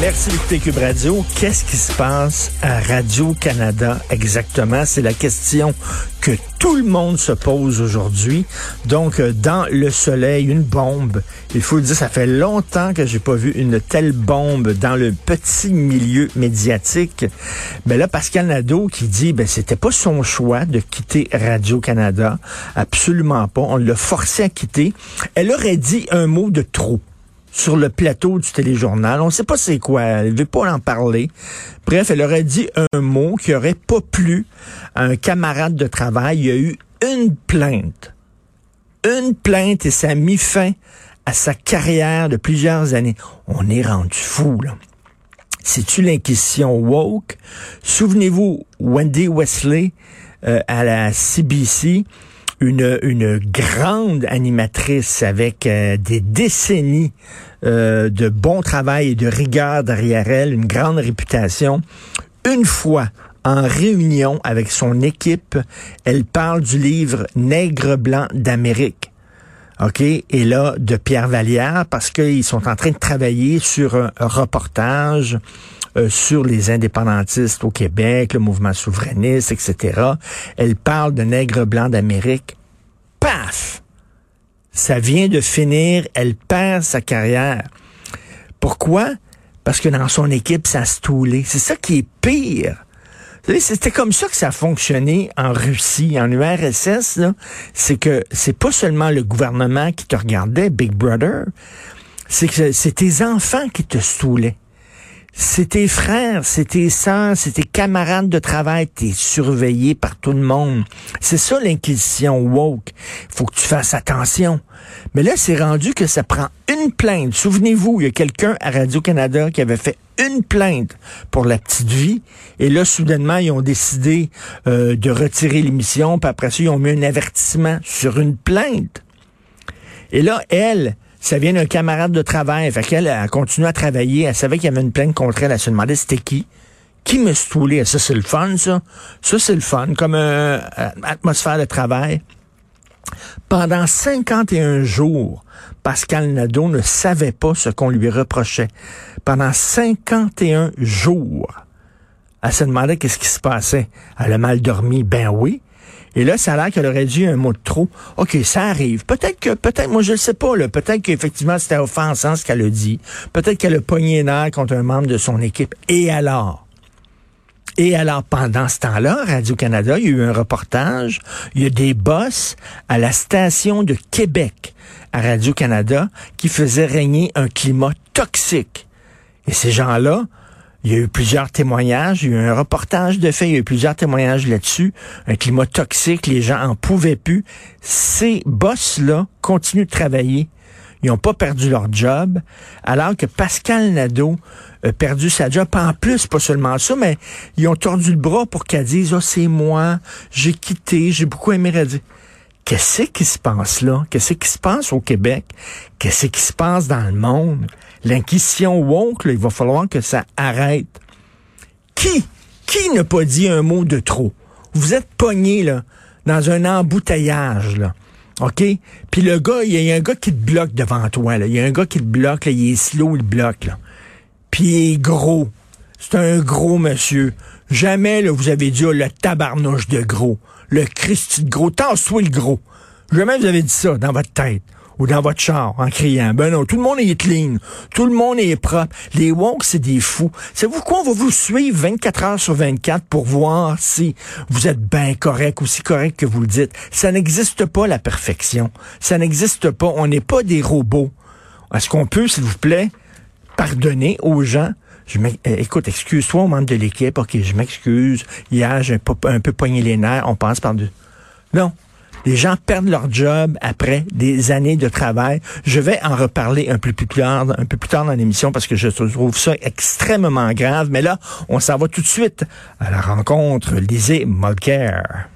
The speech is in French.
Merci d'écouter Cube Radio. Qu'est-ce qui se passe à Radio-Canada exactement? C'est la question que tout le monde se pose aujourd'hui. Donc, euh, dans le soleil, une bombe. Il faut le dire, ça fait longtemps que j'ai pas vu une telle bombe dans le petit milieu médiatique. Mais là, Pascal Nadeau qui dit, ben, c'était pas son choix de quitter Radio-Canada. Absolument pas. On l'a forcé à quitter. Elle aurait dit un mot de trop sur le plateau du téléjournal. On ne sait pas c'est quoi. Elle veut pas en parler. Bref, elle aurait dit un mot qui aurait pas plu à un camarade de travail. Il y a eu une plainte. Une plainte et ça a mis fin à sa carrière de plusieurs années. On est rendu fou, là. C'est-tu l'inquisition woke? Souvenez-vous, Wendy Wesley euh, à la CBC, une, une grande animatrice avec euh, des décennies euh, de bon travail et de rigueur derrière elle, une grande réputation. Une fois, en réunion avec son équipe, elle parle du livre Nègre blanc d'Amérique. OK? Et là, de Pierre Vallière, parce qu'ils sont en train de travailler sur un, reportage euh, sur les indépendantistes au Québec, le mouvement souverainiste, etc. Elle parle de Nègre blanc d'Amérique. Paf! Ça vient de finir, elle perd sa carrière. Pourquoi? Parce que dans son équipe, ça se toulait. C'est ça qui est pire. C'était comme ça que ça a fonctionné en Russie, en URSS. C'est que c'est pas seulement le gouvernement qui te regardait, Big Brother, c'est que c'est tes enfants qui te saoulaient. C'est tes frères, c'est tes sœurs, c'est tes camarades de travail, t'es surveillé par tout le monde. C'est ça l'inquisition woke. Faut que tu fasses attention. Mais là, c'est rendu que ça prend une plainte. Souvenez-vous, il y a quelqu'un à Radio-Canada qui avait fait une plainte pour la petite vie. Et là, soudainement, ils ont décidé euh, de retirer l'émission. Puis après ça, ils ont mis un avertissement sur une plainte. Et là, elle, ça vient d'un camarade de travail. Fait qu'elle a continué à travailler. Elle savait qu'il y avait une plainte contre elle. Elle se demandait c'était qui. Qui me stoulait? Ça, c'est le fun, ça. Ça, c'est le fun. Comme une atmosphère de travail. Pendant 51 jours, Pascal Nadeau ne savait pas ce qu'on lui reprochait. Pendant 51 jours. Elle se demandait qu'est-ce qui se passait. Elle a mal dormi. Ben oui. Et là, ça a l'air qu'elle aurait dit un mot de trop. OK, ça arrive. Peut-être que, peut-être, moi, je ne sais pas, là. Peut-être qu'effectivement, c'était offensant ce qu'elle a dit. Peut-être qu'elle a pogné nerf contre un membre de son équipe. Et alors? Et alors, pendant ce temps-là, Radio-Canada, il y a eu un reportage. Il y a des boss à la station de Québec à Radio-Canada qui faisaient régner un climat toxique. Et ces gens-là, il y a eu plusieurs témoignages, il y a eu un reportage de fait, il y a eu plusieurs témoignages là-dessus. Un climat toxique, les gens en pouvaient plus. Ces boss-là continuent de travailler. Ils n'ont pas perdu leur job, alors que Pascal Nadeau a perdu sa job. En plus, pas seulement ça, mais ils ont tordu le bras pour qu'elle dise, oh, c'est moi, j'ai quitté, j'ai beaucoup aimé Radio. Qu'est-ce qui se passe là? Qu'est-ce qui se passe au Québec? Qu'est-ce qui se passe dans le monde? L'inquisition woke, là, il va falloir que ça arrête. Qui? Qui n'a pas dit un mot de trop? Vous êtes pogné, là, dans un embouteillage, là. OK? Puis le gars, il y a un gars qui te bloque devant toi, là. Il y a un gars qui te bloque, là. Il est slow, il bloque, là. Puis il est gros. C'est un gros monsieur. Jamais, là, vous avez dit, oh, le tabarnouche de gros. Le Christi de gros. Tasse-toi le gros. Jamais vous avez dit ça dans votre tête. Ou dans votre char en criant. Ben non, tout le monde est clean. Tout le monde est propre. Les woke, c'est des fous. C'est vous quoi? On va vous suivre 24 heures sur 24 pour voir si vous êtes bien correct ou si correct que vous le dites. Ça n'existe pas, la perfection. Ça n'existe pas. On n'est pas des robots. Est-ce qu'on peut, s'il vous plaît, pardonner aux gens? Je euh, écoute, excuse-toi au membre de l'équipe, ok, je m'excuse. Hier, j'ai un peu poigné les nerfs, on passe par deux. Non, les gens perdent leur job après des années de travail. Je vais en reparler un peu plus tard, dans l'émission parce que je trouve ça extrêmement grave. Mais là, on s'en va tout de suite à la rencontre Lisée Mulcair.